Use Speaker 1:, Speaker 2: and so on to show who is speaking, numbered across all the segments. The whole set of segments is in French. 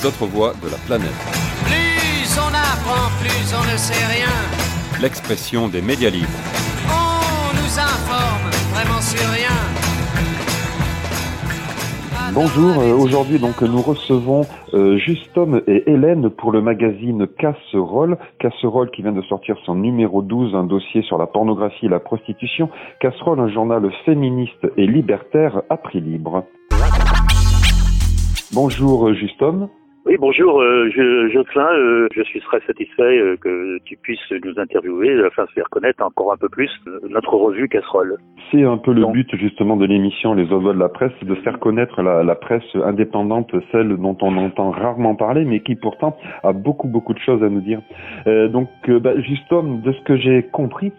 Speaker 1: les autres voix de la planète.
Speaker 2: Plus on apprend, plus on ne sait rien.
Speaker 1: L'expression des médias libres.
Speaker 2: On nous informe vraiment sur rien.
Speaker 3: Bonjour, euh, aujourd'hui donc nous recevons euh, Justom et Hélène pour le magazine Casserole. Casserole qui vient de sortir son numéro 12, un dossier sur la pornographie et la prostitution. Casserole, un journal féministe et libertaire à prix libre. Bonjour euh, Justom.
Speaker 4: Oui, bonjour, euh, je, Jocelyn. Euh, je suis très satisfait euh, que tu puisses nous interviewer, afin de faire connaître encore un peu plus notre revue Casserole.
Speaker 3: C'est un peu le
Speaker 4: Donc.
Speaker 3: but justement de l'émission Les Oiseaux de la Presse, de faire connaître la, la presse indépendante, celle dont on entend rarement parler, mais qui pourtant a beaucoup beaucoup de choses à nous dire. Donc, bah, Justom, de ce que j'ai compris,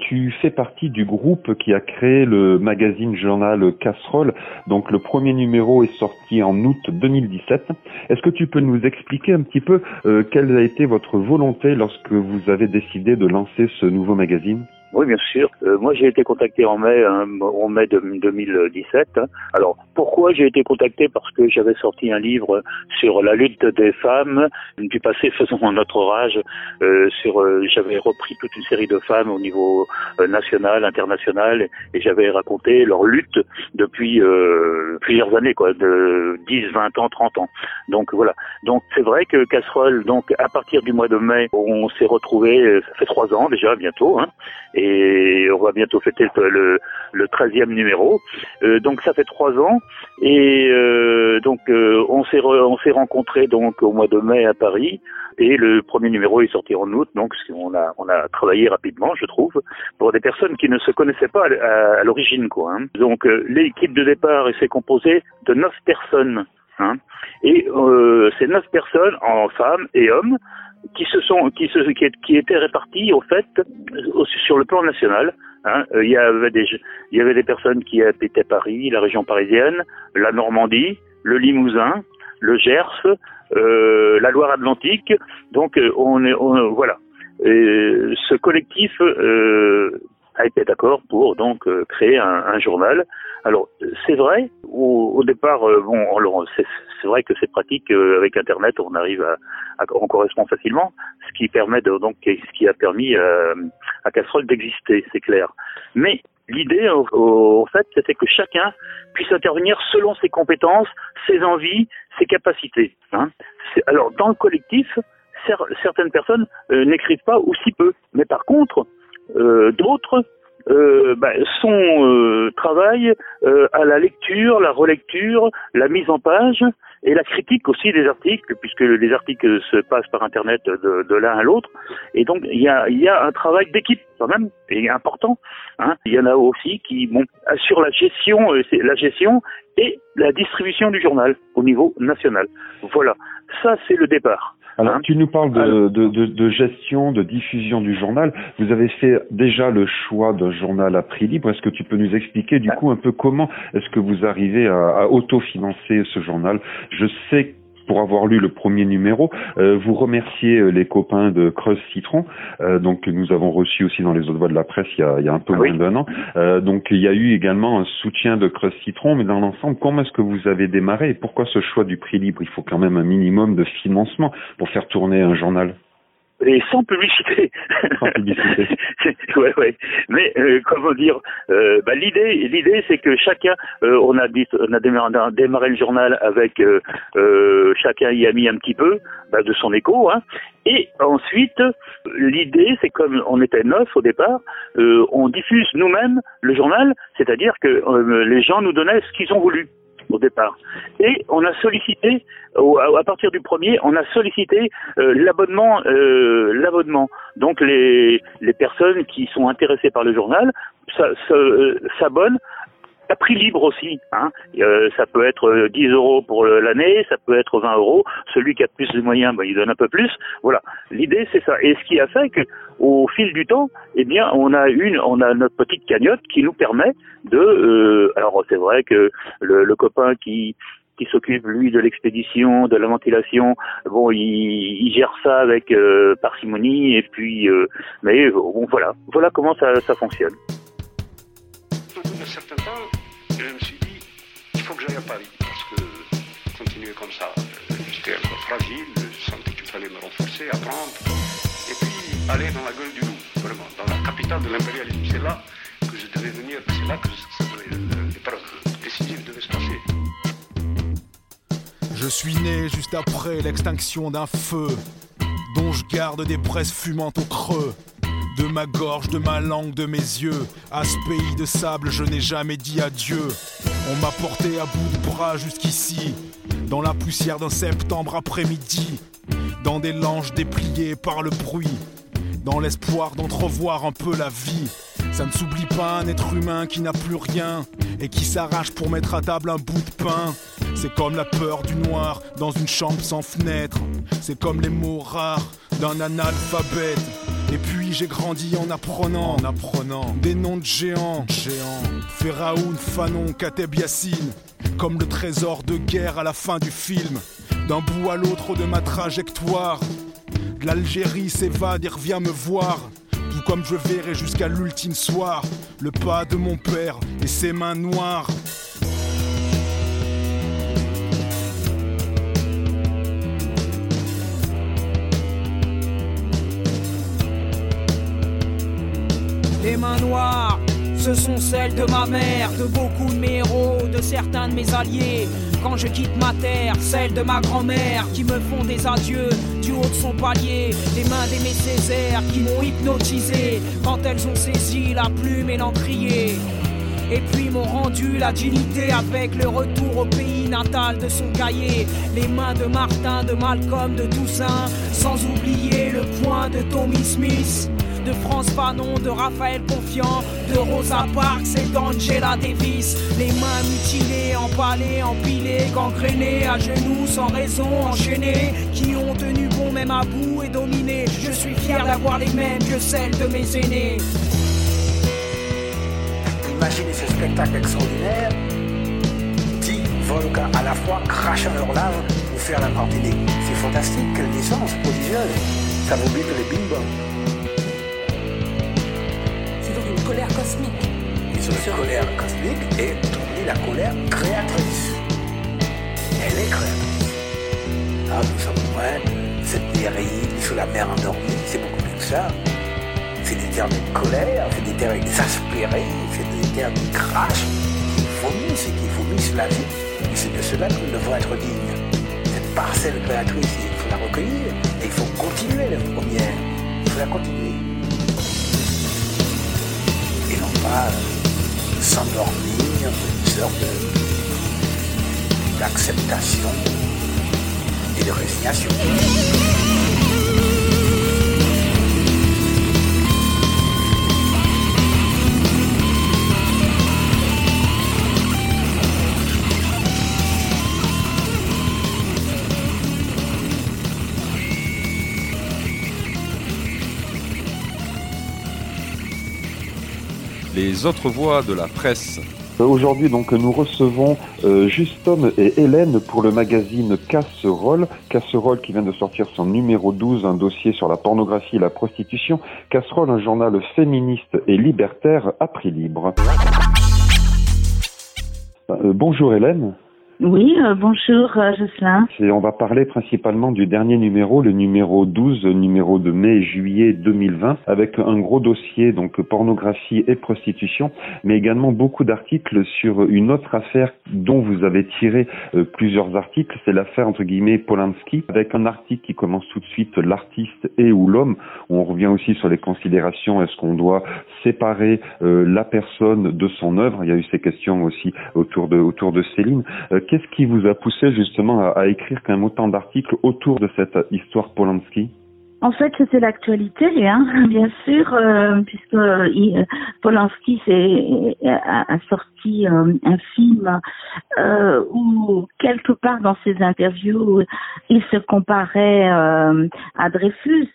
Speaker 3: tu fais partie du groupe qui a créé le magazine journal Casserole. Donc, le premier numéro est sorti en août 2017. Est-ce que tu peux nous expliquer un petit peu euh, quelle a été votre volonté lorsque vous avez décidé de lancer ce nouveau magazine?
Speaker 4: Oui, bien sûr. Euh, moi, j'ai été contacté en mai, hein, en mai de- 2017. hein. Alors, pourquoi j'ai été contacté? Parce que j'avais sorti un livre sur la lutte des femmes du passé faisant notre rage. Euh, sur, euh, j'avais repris toute une série de femmes au niveau euh, national, international, et j'avais raconté leur lutte depuis euh, plusieurs années, quoi, de 10, 20 ans, 30 ans. Donc voilà. Donc c'est vrai que Casserole, donc à partir du mois de mai, on s'est retrouvé, euh, ça fait trois ans déjà bientôt, hein, on va bientôt fêter le, le, le 13e numéro. Euh, donc ça fait trois ans, et euh, donc euh, on s'est on s'est rencontrés donc au mois de mai à Paris. Et le premier numéro est sorti en août, donc on a on a travaillé rapidement, je trouve, pour des personnes qui ne se connaissaient pas à, à- à l'origine, quoi. hein. Donc euh, l'équipe de départ s'est composée de neuf personnes, hein. et euh, ces neuf personnes, en femmes et hommes, qui se sont qui se qui, qui étaient répartis au fait sur le plan national. hein. Euh, Il y avait des il y avait des personnes qui habitaient Paris, la région parisienne, la Normandie, le Limousin, le Gers, euh, la Loire-Atlantique. Donc euh, on est on- voilà. Et ce collectif euh, a été d'accord pour donc euh, créer un, un journal. Alors c'est vrai au, au départ bon c'est vrai que c'est pratique euh, avec internet on arrive à, on correspond facilement ce qui permet de, donc ce qui a permis euh, à Casserole d'exister c'est clair. Mais l'idée au fait c'était que chacun puisse intervenir selon ses compétences, ses envies, ses capacités. hein. Alors dans le collectif cer- certaines personnes euh, n'écrivent pas ou si peu, mais par contre d'autres euh, bah, sont euh, travaillent euh, à la lecture, la relecture, la mise en page et la critique aussi des articles, puisque les articles se passent par internet de, l'un à l'autre. Et donc il y a, un travail d'équipe quand même, et important. Hein. Il y en a aussi qui assurent la gestion, la gestion et la distribution du journal au niveau national. Voilà, ça c'est le départ.
Speaker 3: Alors,
Speaker 4: Hein
Speaker 3: tu nous parles de,
Speaker 4: Alors-
Speaker 3: de, de, de gestion, de diffusion du journal. Vous avez fait déjà le choix d'un journal à prix libre. Est-ce que tu peux nous expliquer du coup un peu comment est-ce que vous arrivez à, à autofinancer ce journal? Je sais pour avoir lu le premier numéro, euh, vous remerciez euh, les copains de Creuse Citron, euh, donc que nous avons reçu aussi dans les autres voix de la presse il y a, il y a un peu
Speaker 4: Ah
Speaker 3: moins
Speaker 4: oui.
Speaker 3: d'un an. Donc il y a eu également un soutien de Creuse Citron, mais dans l'ensemble, comment est-ce que vous avez démarré et pourquoi ce choix du prix libre? Il faut quand même un minimum de financement pour faire tourner un journal.
Speaker 4: Et sans publicité.
Speaker 3: Sans publicité.
Speaker 4: ouais, ouais. Mais euh, comment dire euh, bah, L'idée, l'idée, c'est que chacun, euh, on a dit, on a démarré, on a démarré le journal avec euh, euh, chacun y a mis un petit peu bah, de son écho, hein. Et ensuite, l'idée, c'est comme on était neuf au départ, euh, on diffuse nous-mêmes le journal, c'est-à-dire que les gens nous donnaient ce qu'ils ont voulu au départ. Et on a sollicité, à, partir du premier, on a sollicité euh, l'abonnement, euh, l'abonnement. Donc les, les personnes qui sont intéressées par le journal euh, s'abonnent à prix libre aussi. Hein. Euh, ça peut être euh, 10 euros pour l'année, ça peut être 20 euros. Celui qui a plus de moyens, ben, il donne un peu plus. Voilà. L'idée c'est ça. Et ce qui a fait que, au fil du temps, eh bien, on a une, on a notre petite cagnotte qui nous permet de. euh, alors c'est vrai que le, le copain qui qui s'occupe lui de l'expédition, de la ventilation. Bon, il, il gère ça avec euh, parcimonie et puis, euh, mais euh, bon, voilà, voilà comment ça, ça fonctionne.
Speaker 5: D'un certain temps, je me suis dit, il faut que j'aille à Paris, parce que continuer comme ça, euh, j'étais fragile, je sentais qu'il fallait me renforcer, apprendre, et puis aller dans la gueule du loup, vraiment, dans la capitale de l'impérialisme. C'est là que je devais venir, c'est là que l'épreuve décisive devait se passer.
Speaker 6: Je suis né juste après l'extinction d'un feu, dont je garde des braises fumantes au creux. De ma gorge, de ma langue, de mes yeux, à ce pays de sable, je n'ai jamais dit adieu. On m'a porté à bout de bras jusqu'ici, dans la poussière d'un septembre après-midi, dans des langes dépliées par le bruit, dans l'espoir d'entrevoir un peu la vie. Ça ne s'oublie pas un être humain qui n'a plus rien et qui s'arrache pour mettre à table un bout de pain. C'est comme la peur du noir dans une chambre sans fenêtre. C'est comme les mots rares d'un analphabète. Et puis j'ai grandi en apprenant, en apprenant des noms de géants, géants. Pharaon, Fanon, Kateb Yassine, comme le trésor de guerre à la fin du film. D'un bout à l'autre de ma trajectoire, l'Algérie s'évade et revient me voir. Tout comme je verrai jusqu'à l'ultime soir le pas de mon père et ses mains noires.
Speaker 7: Ce sont celles de ma mère, de beaucoup de mes héros, de certains de mes alliés. Quand je quitte ma terre, celles de ma grand-mère qui me font des adieux du haut de son palier. Les mains d'Aimé Césaire qui m'ont hypnotisé quand elles ont saisi la plume et l'encrier. Et puis m'ont rendu la dignité avec le retour au pays natal de son cahier. Les mains de Martin, de Malcolm, de Toussaint, sans oublier le point de Tommy Smith de France Fanon, de Raphaël Confiant, de Rosa Parks et d'Angela Davis. Les mains mutilées, empalées, empilées, gangrénées, à genoux, sans raison, enchaînées, qui ont tenu bon même à bout et dominé. Je suis fier d'avoir les mêmes que celles de mes aînés.
Speaker 8: Imaginez ce spectacle extraordinaire. Dix volcans à la fois crachant leur lave pour faire la des. C'est fantastique, quelle naissance prodigieuse. Ça vous bute les bing
Speaker 9: cosmique.
Speaker 8: Ils ont une colère cosmique et dit la colère créatrice. Elle est créatrice. Ah, nous sommes loin, cette dérive sur la mer endormie, c'est beaucoup plus que ça. C'est des termes de colère, c'est des termes exaspérés, c'est des termes qui crachent, qui vomissent et qui vomissent la vie. Et c'est de cela que nous devons être dignes. Cette parcelle créatrice, il faut la recueillir et il faut continuer la première. Il faut la continuer pas s'endormir une sorte d'acceptation et de résignation.
Speaker 1: Les autres voix de la presse.
Speaker 3: Aujourd'hui, donc, nous recevons euh, et Hélène pour le magazine Casserole. Casserole qui vient de sortir son numéro 12, un dossier sur la pornographie et la prostitution. Casserole, un journal féministe et libertaire à prix libre. Euh, bonjour Hélène.
Speaker 10: Oui, euh, bonjour euh, Jocelyn.
Speaker 3: Et on va parler principalement du dernier numéro, le numéro 12, numéro de mai-juillet 2020, avec un gros dossier, donc pornographie et prostitution, mais également beaucoup d'articles sur une autre affaire dont vous avez tiré euh, plusieurs articles, c'est l'affaire entre guillemets Polanski, avec un article qui commence tout de suite l'artiste et ou l'homme. On revient aussi sur les considérations, est-ce qu'on doit séparer euh, la personne de son œuvre Il y a eu ces questions aussi autour de, autour de Céline. Euh, Qu'est-ce qui vous a poussé justement à, écrire quand même autant d'articles autour de cette histoire Polanski?
Speaker 10: En fait, c'était l'actualité, hein, bien sûr, euh, puisque il, Polanski a, sorti euh, un film euh, où quelque part dans ses interviews, il se comparait euh, à Dreyfus.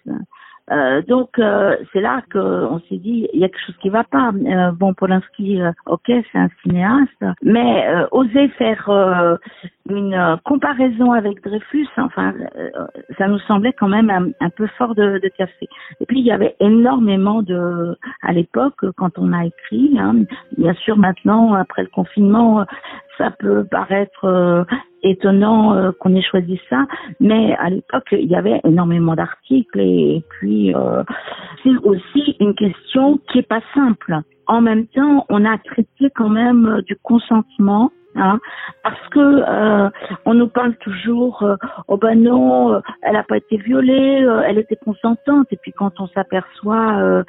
Speaker 10: Euh, donc euh, c'est là qu'on s'est dit il y a quelque chose qui va pas. Euh, bon Polanski, euh, ok c'est un cinéaste, mais euh, oser faire euh, une comparaison avec Dreyfus, enfin ça nous semblait quand même un, peu fort de, de, café. Et puis il y avait énormément de, à l'époque quand on a écrit, hein, bien sûr maintenant après le confinement ça peut paraître étonnant euh, qu'on ait choisi ça, mais à l'époque, il y avait énormément d'articles et, puis euh, c'est aussi une question qui est pas simple. En même temps, on a traité quand même du consentement Hein, parce que euh, on nous parle toujours euh, oh ben non euh, elle n'a pas été violée elle était consentante. Et puis quand on s'aperçoit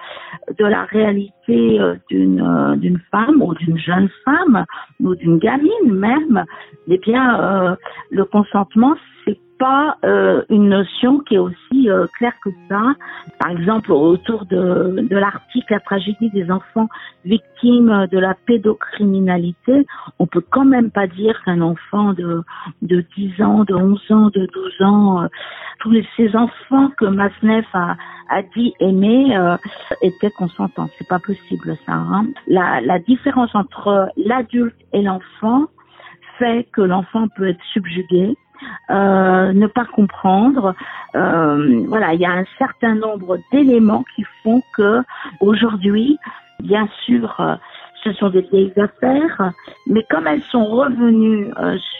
Speaker 10: de la réalité d'une d'une femme ou d'une jeune femme ou d'une gamine même eh bien le consentement c'est pas euh, une notion qui est aussi euh, claire que ça. Par exemple, autour de, de l'article La tragédie des enfants victimes de la pédocriminalité, on peut quand même pas dire qu'un enfant de, de 10 ans, de 11 ans, de 12 ans, euh, tous ces enfants que Masneff a, a dit aimer euh, étaient consentants. C'est pas possible ça. Hein. La, la différence entre l'adulte et l'enfant fait que l'enfant peut être subjugué, euh, ne pas comprendre. Euh, voilà, il y a un certain nombre d'éléments qui font que aujourd'hui, bien sûr, euh, ce sont des vieilles affaires, mais comme elles sont revenues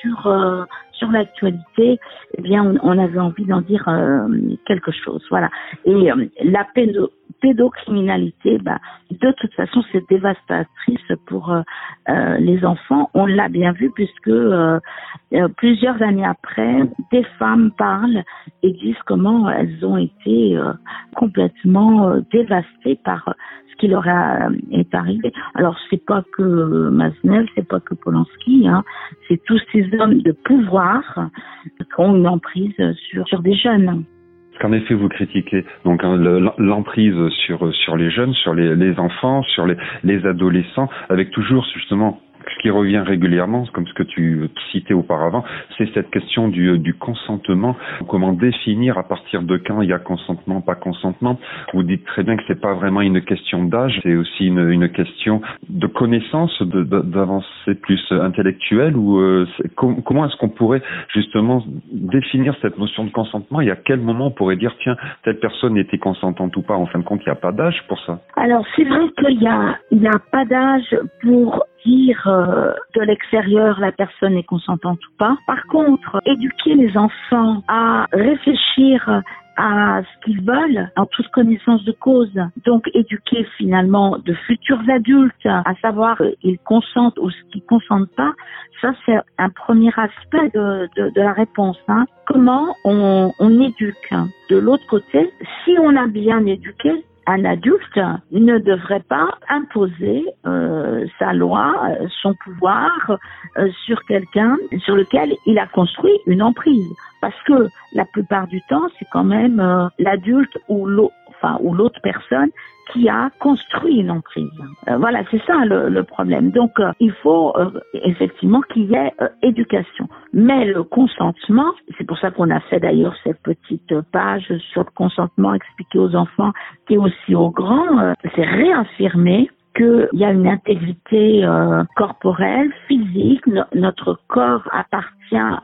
Speaker 10: sur sur l'actualité, eh bien, on, avait envie d'en dire quelque chose. Voilà. Et la pédo pédocriminalité, bah, de toute façon, c'est dévastatrice pour euh, euh, les enfants. On l'a bien vu puisque euh, plusieurs années après, des femmes parlent et disent comment elles ont été complètement dévastées par ce qui leur est arrivé. Alors c'est pas que Masnev, c'est pas que Polanski, hein, c'est tous ces hommes de pouvoir qui ont une emprise sur, sur des jeunes
Speaker 3: qu'en effet vous critiquez donc hein, l'emprise sur sur les jeunes, sur les, enfants, sur les adolescents, avec toujours justement ce qui revient régulièrement, comme ce que tu citais auparavant, c'est cette question du, du, consentement. Comment définir à partir de quand il y a consentement, pas consentement? Vous dites très bien que c'est pas vraiment une question d'âge, c'est aussi une, une, question de connaissance, d'avancée plus intellectuelle. Ou euh, comment est-ce qu'on pourrait justement définir cette notion de consentement et à quel moment on pourrait dire tiens telle personne était consentante ou pas? En fin de compte, il n'y a pas d'âge pour ça.
Speaker 10: Alors c'est vrai qu'il y a n'y a pas d'âge pour dire euh, de l'extérieur la personne est consentante ou pas. Par contre, éduquer les enfants à réfléchir à ce qu'ils veulent en toute connaissance de cause. Donc éduquer finalement de futurs adultes à savoir qu'ils consentent ou ce qu'ils consentent pas, ça c'est un premier aspect de, de, de la réponse. Hein. Comment on, on éduque? De l'autre côté, si on a bien éduqué, un adulte ne devrait pas imposer euh, sa loi, son pouvoir euh, sur quelqu'un sur lequel il a construit une emprise. Parce que la plupart du temps, c'est quand même euh, l'adulte ou l'autre enfin, ou l'autre personne qui a construit une emprise. Euh, voilà, c'est ça le, le, problème. Donc, euh, il faut euh, effectivement qu'il y ait éducation. Mais le consentement, c'est pour ça qu'on a fait d'ailleurs cette petite page sur le consentement expliqué aux enfants, est aussi aux grands, c'est réaffirmer qu'il y a une intégrité corporelle, physique, notre corps appartient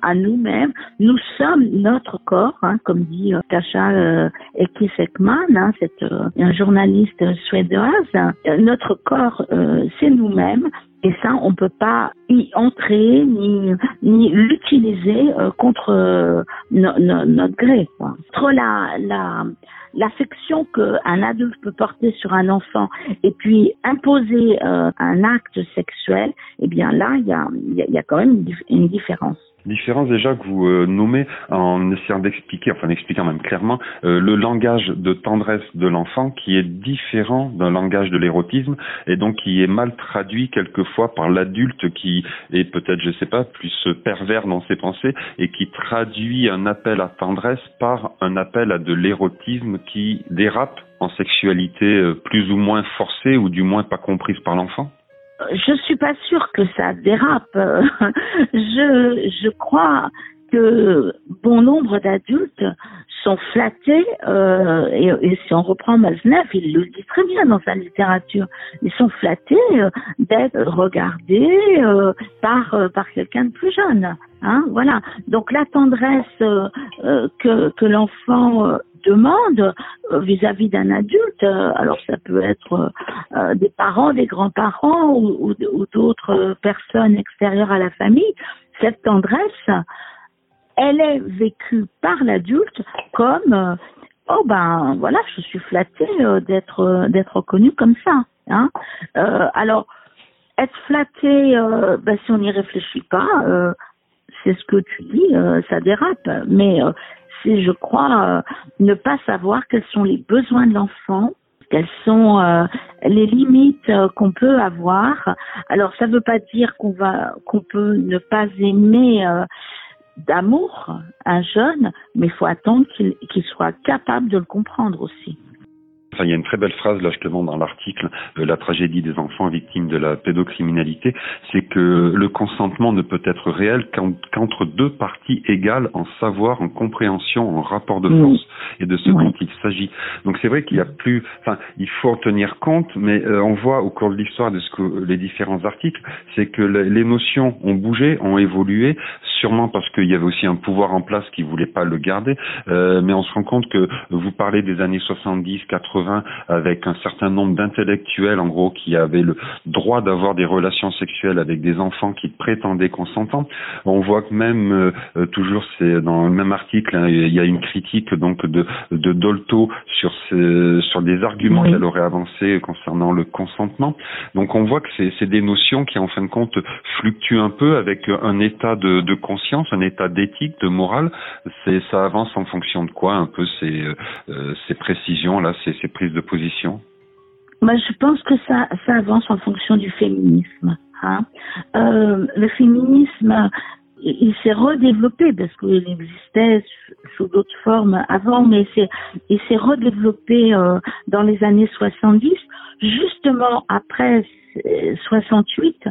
Speaker 10: à nous-mêmes. Nous sommes notre corps, hein, comme dit euh, Tasha euh, Ekman, hein, cette, euh, un journaliste suédoise. Euh, notre corps, euh, c'est nous-mêmes. Et ça, on peut pas y entrer ni, ni l'utiliser contre notre gré. Quoi. Entre la, la, l'affection qu'un adulte peut porter sur un enfant et puis imposer un acte sexuel, eh bien là, il y a, y a quand même une différence
Speaker 3: différence déjà que vous euh, nommez en essayant d'expliquer, enfin d'expliquer même clairement, euh, le langage de tendresse de l'enfant qui est différent d'un langage de l'érotisme et donc qui est mal traduit quelquefois par l'adulte qui est peut-être, je sais pas, plus pervers dans ses pensées et qui traduit un appel à tendresse par un appel à de l'érotisme qui dérape en sexualité euh, plus ou moins forcée ou du moins pas comprise par l'enfant
Speaker 10: je suis pas sûre que ça dérape. je, je crois que bon nombre d'adultes sont flattés, euh, et, si on reprend Maznev, il le dit très bien dans sa littérature, ils sont flattés euh, d'être regardés euh, par par quelqu'un de plus jeune. Hein, voilà. Donc la tendresse que que l'enfant demande vis-à-vis d'un adulte, alors ça peut être des parents, des grands-parents ou, ou d'autres personnes extérieures à la famille, cette tendresse, elle est vécue par l'adulte comme euh, oh ben voilà, je suis flattée euh, d'être euh, d'être reconnue comme ça. Hein. alors être flatté, ben, si on n'y réfléchit pas, c'est ce que tu dis, ça dérape. Mais c'est, je crois, ne pas savoir quels sont les besoins de l'enfant, quelles sont les limites qu'on peut avoir. Alors ça ne veut pas dire qu'on va qu'on peut ne pas aimer d'amour un jeune, mais il faut attendre qu'il soit capable de le comprendre aussi
Speaker 3: il y a une très belle phrase là justement dans l'article euh, La tragédie des enfants victimes de la pédocriminalité, c'est que le consentement ne peut être réel qu'entre deux parties égales en savoir, en compréhension, en rapport de force et de ce dont il s'agit. Donc c'est vrai qu'il y a plus, enfin il faut en tenir compte, mais euh, on voit au cours de l'histoire de ce que les différents articles, c'est que les notions ont bougé, ont évolué, sûrement parce qu'il y avait aussi un pouvoir en place qui voulait pas le garder, euh, mais on se rend compte que vous parlez des années 70, 80 avec un certain nombre d'intellectuels, en gros, qui avaient le droit d'avoir des relations sexuelles avec des enfants qui prétendaient consentants. On voit que même, euh, euh, toujours, c'est dans le même article, hein, il y a une critique donc de, de Dolto sur, ces, sur des arguments qu'elle aurait avancés concernant le consentement. Donc on voit que c'est des notions qui, en fin de compte, fluctuent un peu avec un état de, de conscience, un état d'éthique, de morale. C'est ça avance en fonction de quoi un peu ces, euh, ces précisions là, ces, ces de position
Speaker 10: Moi, je pense que ça, ça avance en fonction du féminisme. Hein. Euh, le féminisme, il s'est redéveloppé parce qu'il existait sous d'autres formes avant, mais il s'est redéveloppé euh, dans les années 70, justement après 68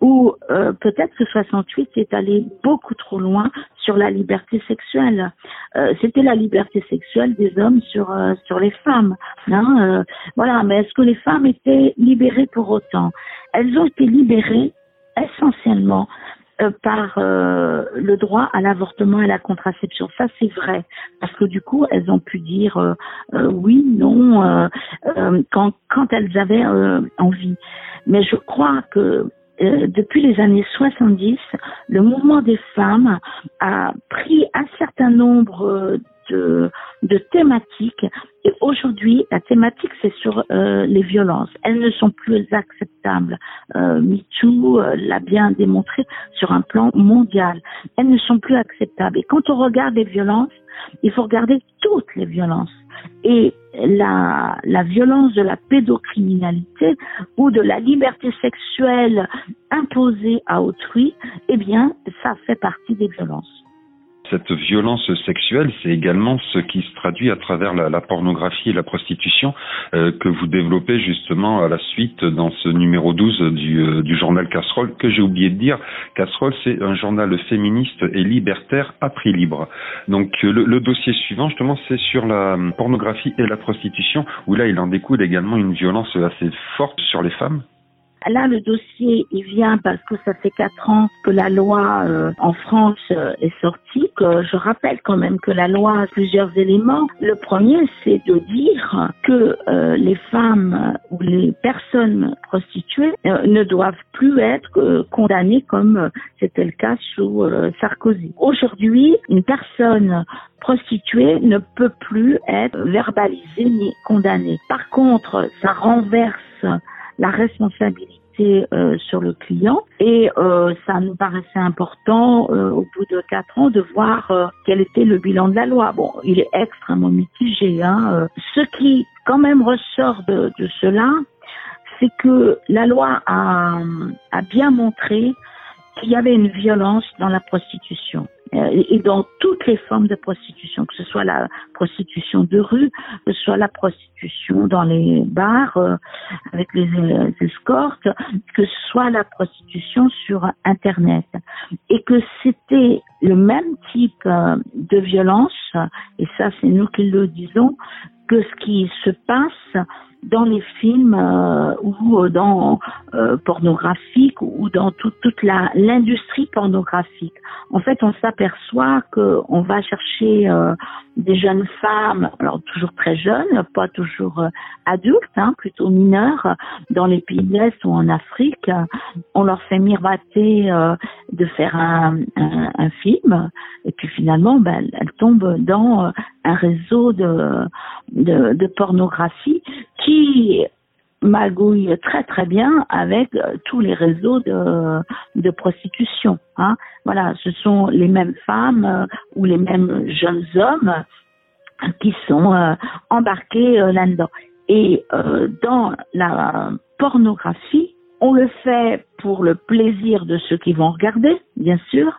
Speaker 10: où euh, peut-être que 68 est allé beaucoup trop loin sur la liberté sexuelle. Euh, C'était la liberté sexuelle des hommes sur euh, sur les femmes. Hein, euh, voilà, mais est-ce que les femmes étaient libérées pour autant? Elles ont été libérées essentiellement euh, par euh, le droit à l'avortement et à la contraception. Ça, c'est vrai, parce que du coup, elles ont pu dire euh, oui, non, quand, quand elles avaient envie. Mais je crois que depuis les années 70, le mouvement des femmes a pris un certain nombre de, de thématiques. Et aujourd'hui, la thématique, c'est sur euh, les violences. Elles ne sont plus acceptables. Euh, MeToo euh, l'a bien démontré sur un plan mondial. Elles ne sont plus acceptables. Et quand on regarde les violences, il faut regarder toutes les violences. Et la, la violence de la pédocriminalité ou de la liberté sexuelle imposée à autrui, eh bien, ça fait partie des violences
Speaker 3: cette violence sexuelle, c'est également ce qui se traduit à travers la, pornographie et la prostitution euh, que vous développez justement à la suite dans ce numéro 12 du, euh, du journal Casserole, que j'ai oublié de dire. Casserole, c'est un journal féministe et libertaire à prix libre. Donc le, le dossier suivant, justement, c'est sur la pornographie et la prostitution, où là, il en découle également une violence assez forte sur les femmes.
Speaker 10: Là, le dossier, il vient parce que ça fait quatre ans que la loi euh, en France euh, est sortie. Que je rappelle quand même que la loi a plusieurs éléments. Le premier, c'est de dire que euh, les femmes ou les personnes prostituées ne doivent plus être condamnées comme c'était le cas sous Sarkozy. Aujourd'hui, une personne prostituée ne peut plus être verbalisée ni condamnée. Par contre, ça renverse la responsabilité euh, sur le client et euh, ça nous paraissait important euh, au bout de quatre ans de voir quel était le bilan de la loi. Bon, il est extrêmement mitigé. Hein, ce qui quand même ressort de, de cela, c'est que la loi a, a bien montré qu'il y avait une violence dans la prostitution. Euh, et dans toutes les formes de prostitution, que ce soit la prostitution de rue, que ce soit la prostitution dans les bars euh, avec les, escortes, que ce soit la prostitution sur Internet. Et que c'était le même type euh, de violence, et ça c'est nous qui le disons, que ce qui se passe dans les films ou dans euh, pornographique ou dans toute toute la l'industrie pornographique. En fait, on s'aperçoit que on va chercher euh, des jeunes femmes, alors toujours très jeunes, pas toujours euh, adultes, hein, plutôt mineures, dans les pays de l'Est ou en Afrique. On leur fait miroiter de faire un, un, un, film, et puis finalement, ben, elles tombent dans un réseau de, de, de pornographie qui magouille très très bien avec euh, tous les réseaux de, prostitution. Hein. Voilà, ce sont les mêmes femmes euh, ou les mêmes jeunes hommes qui sont euh, embarqués là-dedans. Et dans la pornographie, on le fait pour le plaisir de ceux qui vont regarder, bien sûr,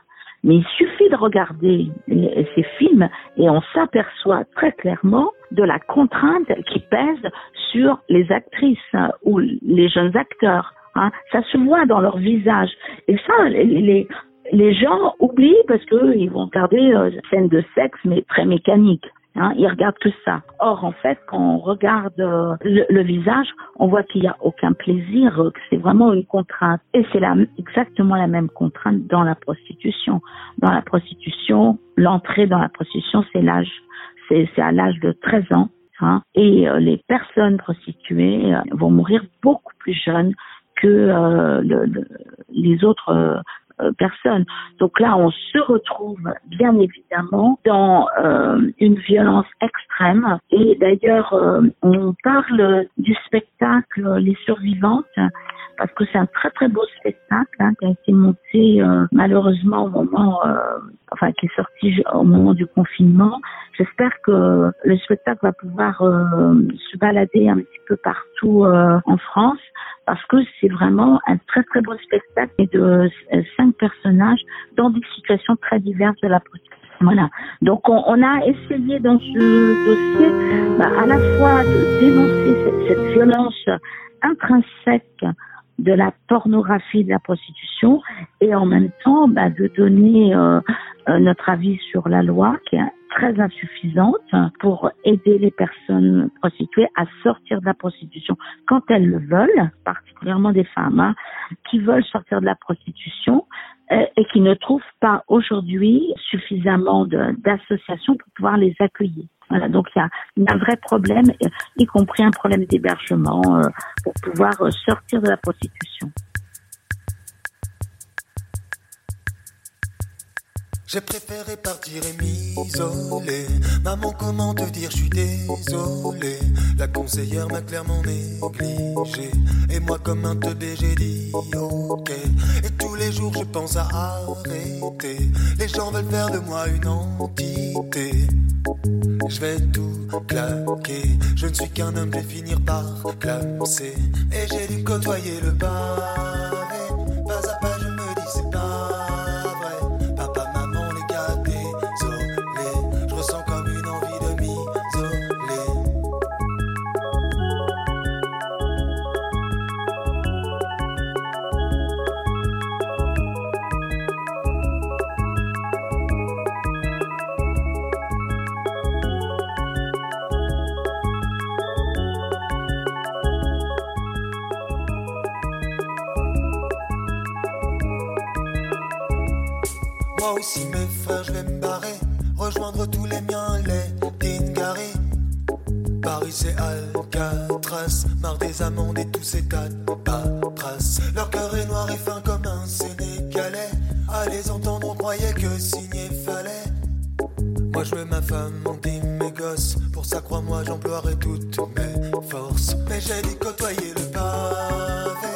Speaker 10: mais il suffit de regarder ces films et on s'aperçoit très clairement de la contrainte qui pèse sur les actrices hein, ou les jeunes acteurs. Hein. Ça se voit dans leur visage. Et ça, les, gens oublient parce qu'ils vont regarder euh, scènes de sexe, mais très mécaniques. Hein, ils regardent que ça. Or, en fait, quand on regarde euh, le, visage, on voit qu'il n'y a aucun plaisir, euh, que c'est vraiment une contrainte. Et c'est exactement la même contrainte dans la prostitution. Dans la prostitution, l'entrée dans la prostitution, c'est l'âge. C'est à l'âge de 13 ans. Hein, et euh, les personnes prostituées vont mourir beaucoup plus jeunes que le, les autres euh, personnes. Donc là, on se retrouve bien évidemment dans euh, une violence extrême. Et d'ailleurs, euh, on parle du spectacle Les Survivantes parce que c'est un très très beau spectacle hein, qui a été monté malheureusement au moment, enfin qui est sorti au moment du confinement. J'espère que le spectacle va pouvoir se balader un petit peu partout en France parce que c'est vraiment un très très beau spectacle de euh, cinq personnages dans des situations très diverses de la prostitution. Voilà. Donc on, a essayé dans ce dossier bah, à la fois de dénoncer cette, violence intrinsèque de la pornographie de la prostitution et en même temps bah, de donner euh, euh notre avis sur la loi qui est très insuffisante pour aider les personnes prostituées à sortir de la prostitution quand elles le veulent, particulièrement des femmes hein, qui veulent sortir de la prostitution et qui ne trouvent pas aujourd'hui suffisamment d'associations pour pouvoir les accueillir. Voilà, donc il y a, un vrai problème, y compris un problème d'hébergement euh, pour pouvoir sortir de la prostitution.
Speaker 11: J'ai préféré partir et m'isoler. Maman, comment te dire, je suis désolé. La conseillère m'a clairement négligé. Et moi, comme un teubé, j'ai dit ok. Tous les jours, je pense à arrêter. Les gens veulent faire de moi une entité. Je vais tout claquer. Je ne suis qu'un homme, je vais finir par classer. Et j'ai dû côtoyer le pavé. Alcatraz, marre des amendes et tous ces paperasses. Leur cœur est noir et fin comme un Sénégalais. À les entendre, on croyait que signer fallait. Moi je veux ma femme, mon team, mes gosses. Pour ça, crois-moi, j'emploierai toutes mes forces. Mais j'ai dit côtoyer le pavé.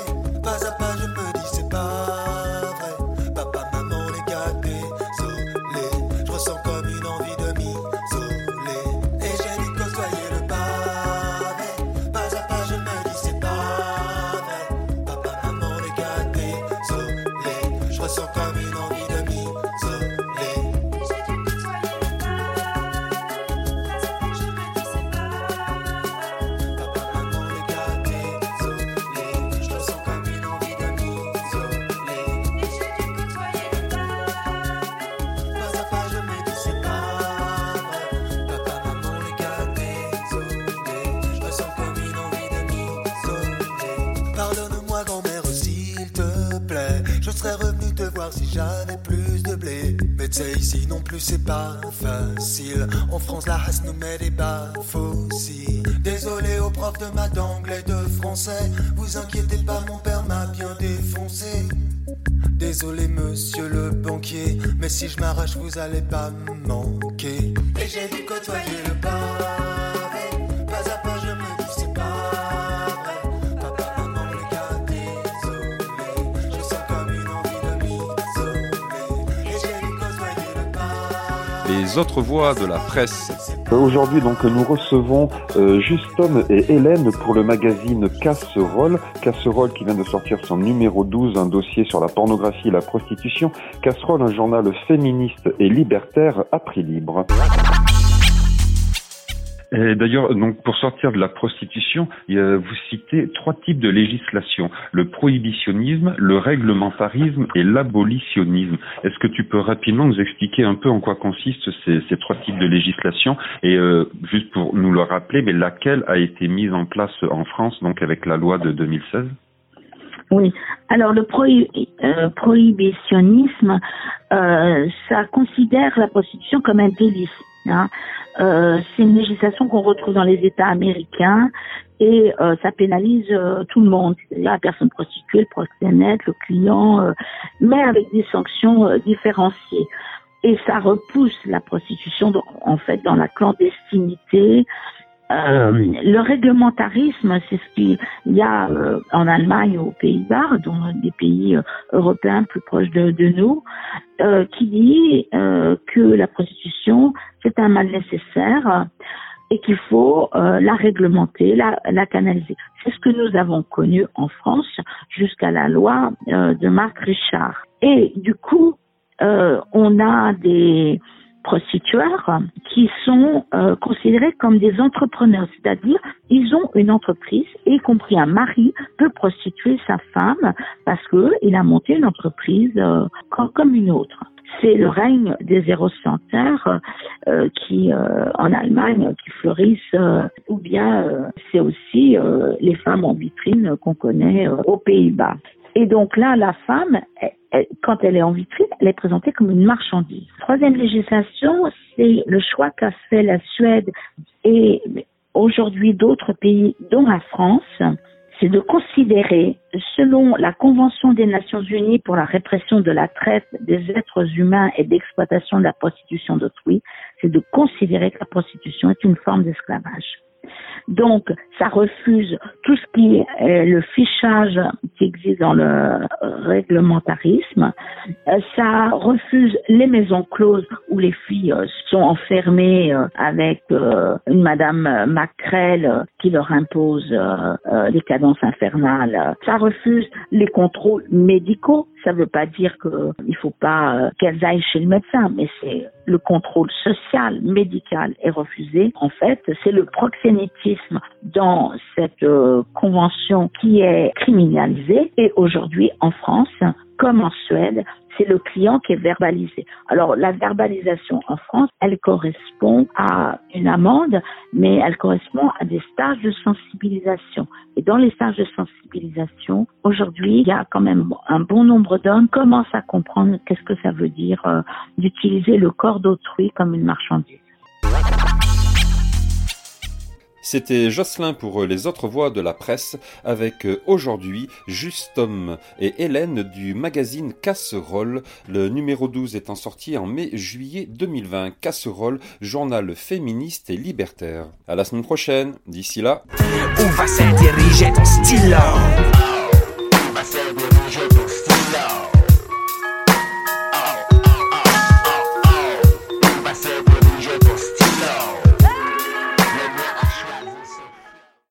Speaker 11: C'est pas facile. En France, la race nous met des baffes aussi. Désolé aux profs de maths, d'anglais, de français. Vous inquiétez pas, mon père m'a bien défoncé. Désolé monsieur le banquier, mais si je m'arrache vous allez pas me manquer. Et j'ai dû côtoyer
Speaker 1: Autres voix de la presse.
Speaker 3: Aujourd'hui, donc, nous recevons euh, Justom et Hélène pour le magazine Casserole. Casserole qui vient de sortir son numéro 12, un dossier sur la pornographie et la prostitution. Casserole, un journal féministe et libertaire à prix libre. Et D'ailleurs, donc pour sortir de la prostitution, vous citez trois types de législation le prohibitionnisme, le réglementarisme et l'abolitionnisme. Est-ce que tu peux rapidement nous expliquer un peu en quoi consistent ces, ces trois types de législation et euh, juste pour nous le rappeler, mais laquelle a été mise en place en France donc avec la loi de 2016
Speaker 10: Oui. Alors le prohi- euh, prohibitionnisme, euh, ça considère la prostitution comme un délit. Hein. Euh, c'est une législation qu'on retrouve dans les États américains et euh, ça pénalise euh, tout le monde, c'est-à-dire la personne prostituée, le proxénète, le client, euh, mais avec des sanctions euh, différenciées. Et ça repousse la prostitution en fait dans la clandestinité. Euh, le réglementarisme, c'est ce qu'il y a euh, en Allemagne, aux Pays-Bas, dans des pays euh, européens plus proches de, de nous, euh, qui dit que la prostitution, c'est un mal nécessaire et qu'il faut la réglementer, la, la canaliser. C'est ce que nous avons connu en France jusqu'à la loi de Marc Richard. Et du coup, on a des prostitueurs qui sont euh, considérés comme des entrepreneurs, c'est-à-dire ils ont une entreprise, y compris un mari peut prostituer sa femme parce que il a monté une entreprise euh, comme, une autre. C'est le règne des érocentaires euh, qui, euh, en Allemagne, qui fleurissent, euh, ou bien euh, c'est aussi les femmes en vitrine qu'on connaît aux Pays-Bas. Et donc là, la femme, quand elle est en vitrine, elle est présentée comme une marchandise. Troisième législation, c'est le choix qu'a fait la Suède et aujourd'hui d'autres pays, dont la France, c'est de considérer, selon la Convention des Nations Unies pour la répression de la traite des êtres humains et d'exploitation de la prostitution d'autrui, c'est de considérer que la prostitution est une forme d'esclavage. Donc, ça refuse tout ce qui est le fichage qui existe dans le réglementarisme. Euh, Ça refuse les maisons closes où les filles euh, sont enfermées euh, avec euh, une Madame euh, Macrel euh, qui leur impose euh, euh, les cadences infernales. Ça refuse les contrôles médicaux. Ça ne veut pas dire qu'il ne faut pas euh, qu'elles aillent chez le médecin, mais c'est le contrôle social, médical est refusé. En fait, c'est le proxénétisme dans cette euh, convention qui est criminalisé. Et aujourd'hui, en France, comme en Suède, c'est le client qui est verbalisé. Alors, la verbalisation en France, elle correspond à une amende, mais elle correspond à des stages de sensibilisation. Et dans les stages de sensibilisation, aujourd'hui, il y a quand même un bon nombre d'hommes qui commencent à comprendre qu'est-ce que ça veut dire euh, d'utiliser le corps d'autrui comme une marchandise.
Speaker 1: C'était Jocelyn pour les autres voix de la presse avec euh, aujourd'hui Justom et Hélène du magazine Casserole, le numéro 12 étant sorti en mai-juillet 2020. Casserole, journal féministe et libertaire. À la semaine prochaine. D'ici là.